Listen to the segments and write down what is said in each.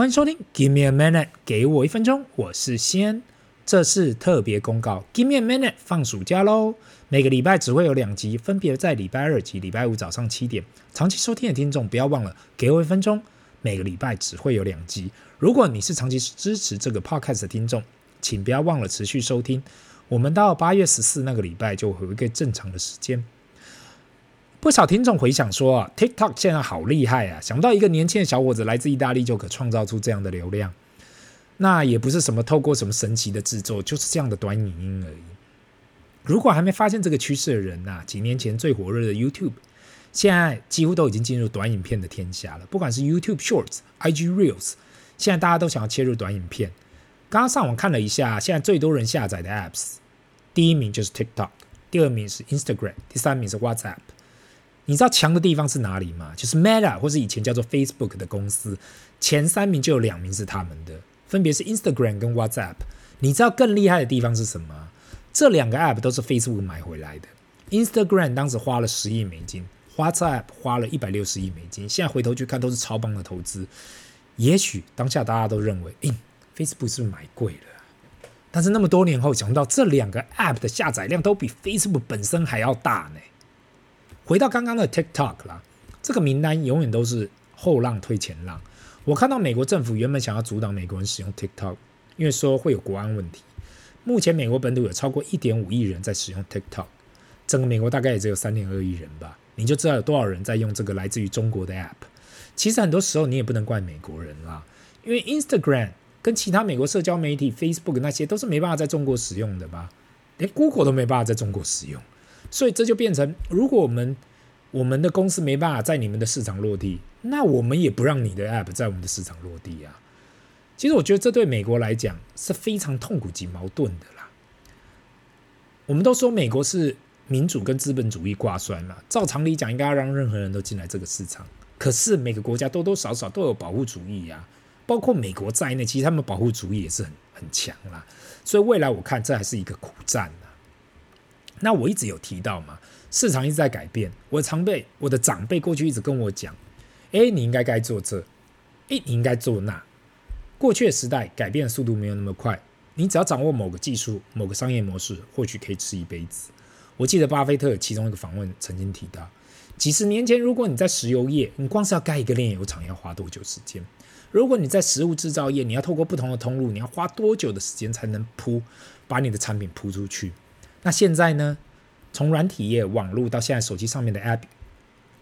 欢迎收听，Give me a minute，给我一分钟，我是西安。这是特别公告，Give me a minute，放暑假喽！每个礼拜只会有两集，分别在礼拜二及礼拜五早上七点。长期收听的听众不要忘了，给我一分钟。每个礼拜只会有两集。如果你是长期支持这个 podcast 的听众，请不要忘了持续收听。我们到八月十四那个礼拜就会有一个正常的时间。不少听众回想说啊，TikTok 现在好厉害啊！想不到一个年轻的小伙子来自意大利就可创造出这样的流量。那也不是什么透过什么神奇的制作，就是这样的短影音而已。如果还没发现这个趋势的人呐，几年前最火热的 YouTube，现在几乎都已经进入短影片的天下了。不管是 YouTube Shorts、IG Reels，现在大家都想要切入短影片。刚刚上网看了一下，现在最多人下载的 Apps，第一名就是 TikTok，第二名是 Instagram，第三名是 WhatsApp。你知道强的地方是哪里吗？就是 Meta 或是以前叫做 Facebook 的公司，前三名就有两名是他们的，分别是 Instagram 跟 WhatsApp。你知道更厉害的地方是什么？这两个 App 都是 Facebook 买回来的。Instagram 当时花了十亿美金，WhatsApp 花了一百六十亿美金。现在回头去看，都是超棒的投资。也许当下大家都认为，诶，Facebook 是不是买贵了？但是那么多年后，想到这两个 App 的下载量都比 Facebook 本身还要大呢。回到刚刚的 TikTok 啦，这个名单永远都是后浪推前浪。我看到美国政府原本想要阻挡美国人使用 TikTok，因为说会有国安问题。目前美国本土有超过一点五亿人在使用 TikTok，整个美国大概也只有三点二亿人吧，你就知道有多少人在用这个来自于中国的 App。其实很多时候你也不能怪美国人啦，因为 Instagram 跟其他美国社交媒体 Facebook 那些都是没办法在中国使用的吧，连 Google 都没办法在中国使用。所以这就变成，如果我们我们的公司没办法在你们的市场落地，那我们也不让你的 App 在我们的市场落地啊。其实我觉得这对美国来讲是非常痛苦及矛盾的啦。我们都说美国是民主跟资本主义挂帅嘛，照常理讲应该要让任何人都进来这个市场。可是每个国家多多少少都有保护主义呀，包括美国在内，其实他们保护主义也是很很强啦。所以未来我看这还是一个苦战。那我一直有提到嘛，市场一直在改变。我的长辈，我的长辈过去一直跟我讲，哎，你应该该做这，哎，你应该做那。过去的时代改变的速度没有那么快，你只要掌握某个技术、某个商业模式，或许可以吃一辈子。我记得巴菲特其中一个访问曾经提到，几十年前，如果你在石油业，你光是要盖一个炼油厂要花多久时间？如果你在食物制造业，你要透过不同的通路，你要花多久的时间才能铺把你的产品铺出去？那现在呢？从软体业、网络到现在手机上面的 App，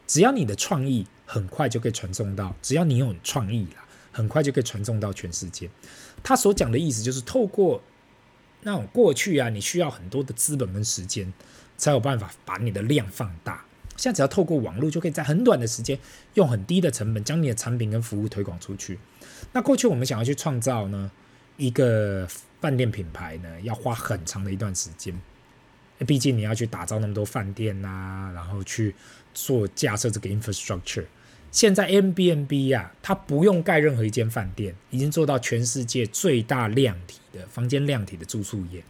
只要你的创意很快就可以传送到，只要你有创意啦，很快就可以传送到全世界。他所讲的意思就是，透过那种过去啊，你需要很多的资本跟时间，才有办法把你的量放大。现在只要透过网络，就可以在很短的时间，用很低的成本，将你的产品跟服务推广出去。那过去我们想要去创造呢一个饭店品牌呢，要花很长的一段时间。毕竟你要去打造那么多饭店呐、啊，然后去做架设这个 infrastructure。现在 Airbnb 啊，它不用盖任何一间饭店，已经做到全世界最大量体的房间量体的住宿业。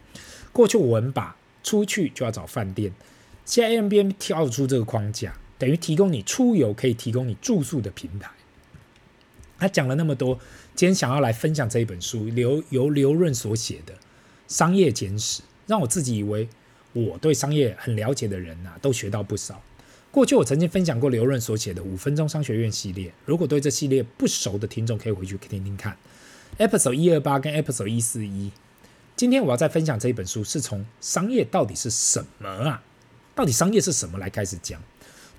过去我们把出去就要找饭店，现在 M B N B 跳出这个框架，等于提供你出游可以提供你住宿的平台。他讲了那么多，今天想要来分享这一本书，刘由刘润所写的《商业简史》，让我自己以为。我对商业很了解的人呐、啊，都学到不少。过去我曾经分享过刘润所写的《五分钟商学院》系列，如果对这系列不熟的听众，可以回去听听看。Episode 一二八跟 Episode 一四一。今天我要再分享这一本书，是从商业到底是什么啊？到底商业是什么来开始讲。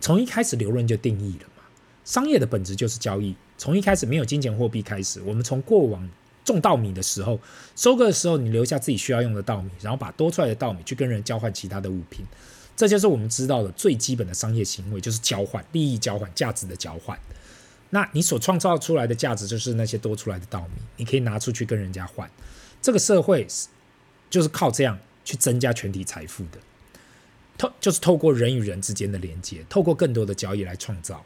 从一开始刘润就定义了嘛，商业的本质就是交易。从一开始没有金钱货币开始，我们从过往。种稻米的时候，收割的时候，你留下自己需要用的稻米，然后把多出来的稻米去跟人交换其他的物品，这就是我们知道的最基本的商业行为，就是交换利益、交换价值的交换。那你所创造出来的价值，就是那些多出来的稻米，你可以拿出去跟人家换。这个社会就是靠这样去增加全体财富的，透就是透过人与人之间的连接，透过更多的交易来创造。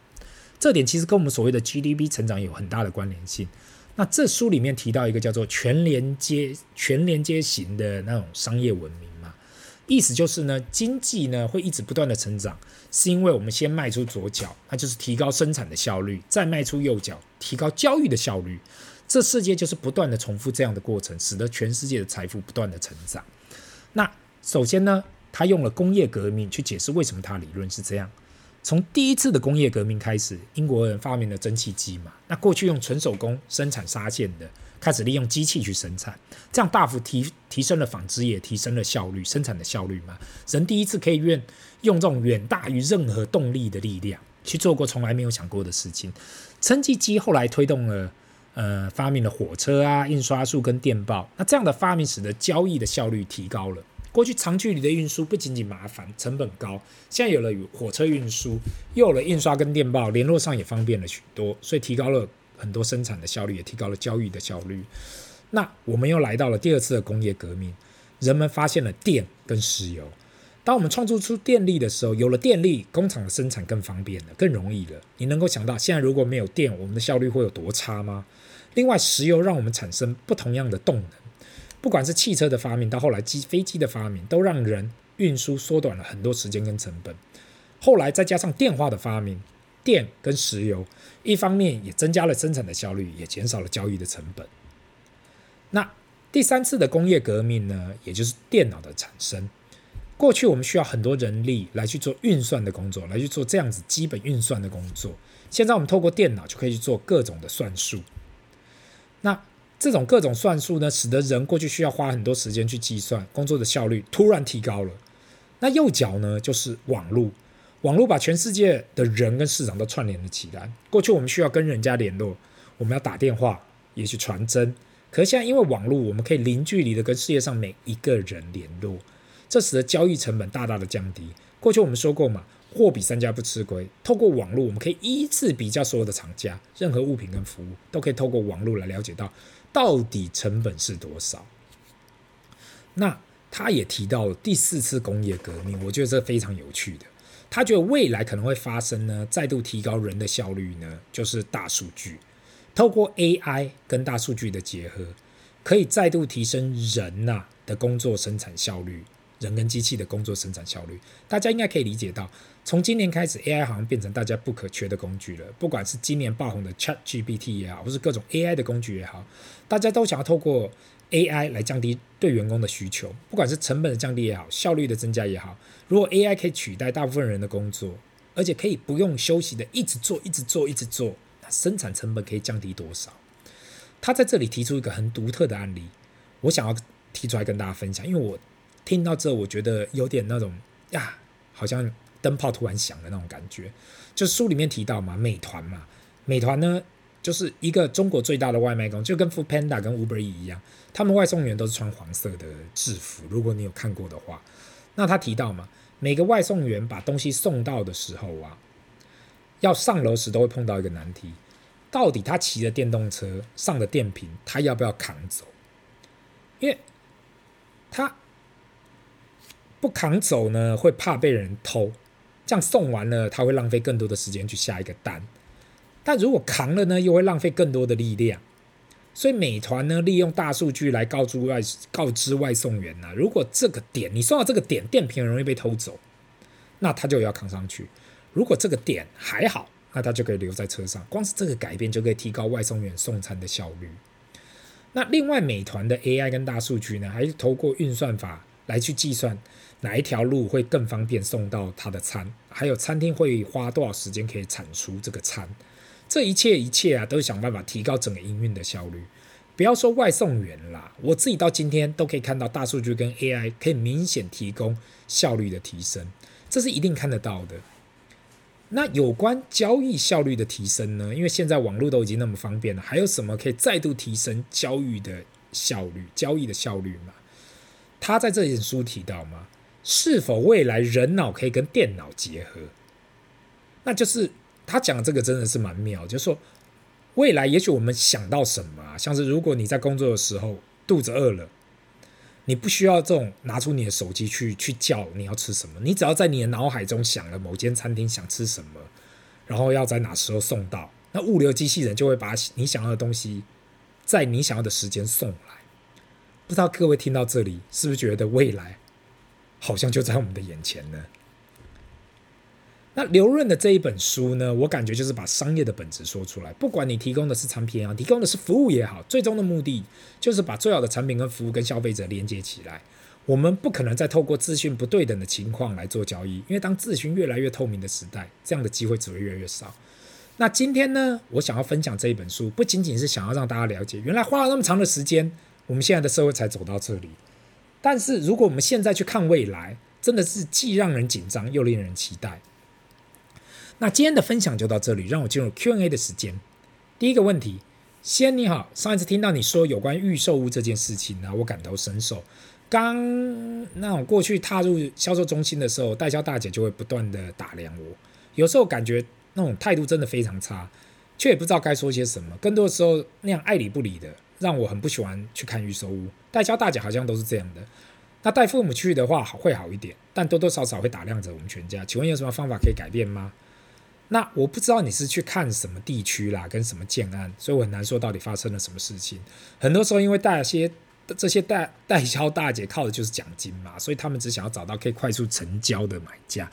这点其实跟我们所谓的 GDP 成长有很大的关联性。那这书里面提到一个叫做全连接、全连接型的那种商业文明嘛，意思就是呢，经济呢会一直不断的成长，是因为我们先迈出左脚，那就是提高生产的效率，再迈出右脚，提高交易的效率，这世界就是不断的重复这样的过程，使得全世界的财富不断的成长。那首先呢，他用了工业革命去解释为什么他理论是这样。从第一次的工业革命开始，英国人发明了蒸汽机嘛，那过去用纯手工生产纱线的，开始利用机器去生产，这样大幅提提升了纺织业，提升了效率，生产的效率嘛。人第一次可以用用这种远大于任何动力的力量去做过从来没有想过的事情。蒸汽机后来推动了。呃，发明了火车啊、印刷术跟电报。那这样的发明使得交易的效率提高了。过去长距离的运输不仅仅麻烦、成本高，现在有了火车运输，又有了印刷跟电报，联络上也方便了许多，所以提高了很多生产的效率，也提高了交易的效率。那我们又来到了第二次的工业革命，人们发现了电跟石油。当我们创造出电力的时候，有了电力，工厂的生产更方便了，更容易了。你能够想到，现在如果没有电，我们的效率会有多差吗？另外，石油让我们产生不同样的动能，不管是汽车的发明，到后来机飞机的发明，都让人运输缩短了很多时间跟成本。后来再加上电话的发明，电跟石油一方面也增加了生产的效率，也减少了交易的成本。那第三次的工业革命呢，也就是电脑的产生。过去我们需要很多人力来去做运算的工作，来去做这样子基本运算的工作。现在我们透过电脑就可以去做各种的算术。那这种各种算术呢，使得人过去需要花很多时间去计算，工作的效率突然提高了。那右脚呢，就是网络，网络把全世界的人跟市场都串联了起来。过去我们需要跟人家联络，我们要打电话，也去传真。可现在因为网络，我们可以零距离的跟世界上每一个人联络，这使得交易成本大大的降低。过去我们说过嘛。货比三家不吃亏。透过网络，我们可以依次比较所有的厂家，任何物品跟服务都可以透过网络来了解到到底成本是多少。那他也提到了第四次工业革命，我觉得这非常有趣的。他觉得未来可能会发生呢，再度提高人的效率呢，就是大数据。透过 AI 跟大数据的结合，可以再度提升人呐、的工作生产效率。人跟机器的工作生产效率，大家应该可以理解到，从今年开始，AI 好像变成大家不可缺的工具了。不管是今年爆红的 ChatGPT 也好，或是各种 AI 的工具也好，大家都想要透过 AI 来降低对员工的需求。不管是成本的降低也好，效率的增加也好，如果 AI 可以取代大部分人的工作，而且可以不用休息的一直做、一直做、一直做，那生产成本可以降低多少？他在这里提出一个很独特的案例，我想要提出来跟大家分享，因为我。听到这，我觉得有点那种呀，好像灯泡突然响的那种感觉。就书里面提到嘛，美团嘛，美团呢就是一个中国最大的外卖公司，就跟 Foodpanda 跟 Uber E 一样，他们外送员都是穿黄色的制服。如果你有看过的话，那他提到嘛，每个外送员把东西送到的时候啊，要上楼时都会碰到一个难题，到底他骑着电动车上的电瓶，他要不要扛走？因为他。不扛走呢，会怕被人偷，这样送完了，他会浪费更多的时间去下一个单。但如果扛了呢，又会浪费更多的力量。所以美团呢，利用大数据来告知外告知外送员呢、啊，如果这个点你送到这个点，电瓶容易被偷走，那他就要扛上去。如果这个点还好，那他就可以留在车上。光是这个改变就可以提高外送员送餐的效率。那另外，美团的 AI 跟大数据呢，还是透过运算法来去计算。哪一条路会更方便送到他的餐？还有餐厅会花多少时间可以产出这个餐？这一切一切啊，都想办法提高整个营运的效率。不要说外送员啦，我自己到今天都可以看到大数据跟 AI 可以明显提供效率的提升，这是一定看得到的。那有关交易效率的提升呢？因为现在网络都已经那么方便了，还有什么可以再度提升交易的效率？交易的效率嘛？他在这本书提到吗？是否未来人脑可以跟电脑结合？那就是他讲的这个真的是蛮妙，就是说未来也许我们想到什么，像是如果你在工作的时候肚子饿了，你不需要这种拿出你的手机去去叫你要吃什么，你只要在你的脑海中想了某间餐厅想吃什么，然后要在哪时候送到，那物流机器人就会把你想要的东西在你想要的时间送来。不知道各位听到这里是不是觉得未来？好像就在我们的眼前呢。那刘润的这一本书呢，我感觉就是把商业的本质说出来。不管你提供的是产品也好，提供的是服务也好，最终的目的就是把最好的产品跟服务跟消费者连接起来。我们不可能再透过资讯不对等的情况来做交易，因为当资讯越来越透明的时代，这样的机会只会越来越少。那今天呢，我想要分享这一本书，不仅仅是想要让大家了解，原来花了那么长的时间，我们现在的社会才走到这里。但是如果我们现在去看未来，真的是既让人紧张又令人期待。那今天的分享就到这里，让我进入 Q&A 的时间。第一个问题，先你好，上一次听到你说有关预售屋这件事情呢，我感同身受。刚那种过去踏入销售中心的时候，代销大姐就会不断的打量我，有时候感觉那种态度真的非常差，却也不知道该说些什么。更多的时候那样爱理不理的，让我很不喜欢去看预售屋。代销大姐好像都是这样的。那带父母去的话会好一点，但多多少少会打量着我们全家。请问有什么方法可以改变吗？那我不知道你是去看什么地区啦，跟什么建案，所以我很难说到底发生了什么事情。很多时候因为带些这些代代销大姐靠的就是奖金嘛，所以他们只想要找到可以快速成交的买家。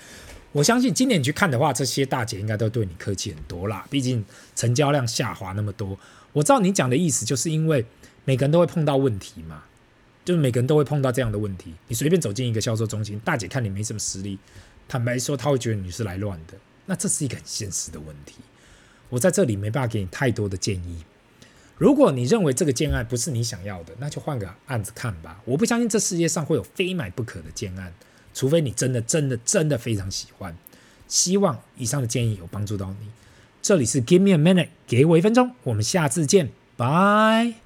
我相信今年你去看的话，这些大姐应该都对你客气很多啦。毕竟成交量下滑那么多，我知道你讲的意思，就是因为每个人都会碰到问题嘛，就是每个人都会碰到这样的问题。你随便走进一个销售中心，大姐看你没什么实力，坦白说，她会觉得你是来乱的。那这是一个很现实的问题，我在这里没办法给你太多的建议。如果你认为这个建案不是你想要的，那就换个案子看吧。我不相信这世界上会有非买不可的建案，除非你真的、真的、真的非常喜欢。希望以上的建议有帮助到你。这里是 Give me a minute，给我一分钟，我们下次见，拜。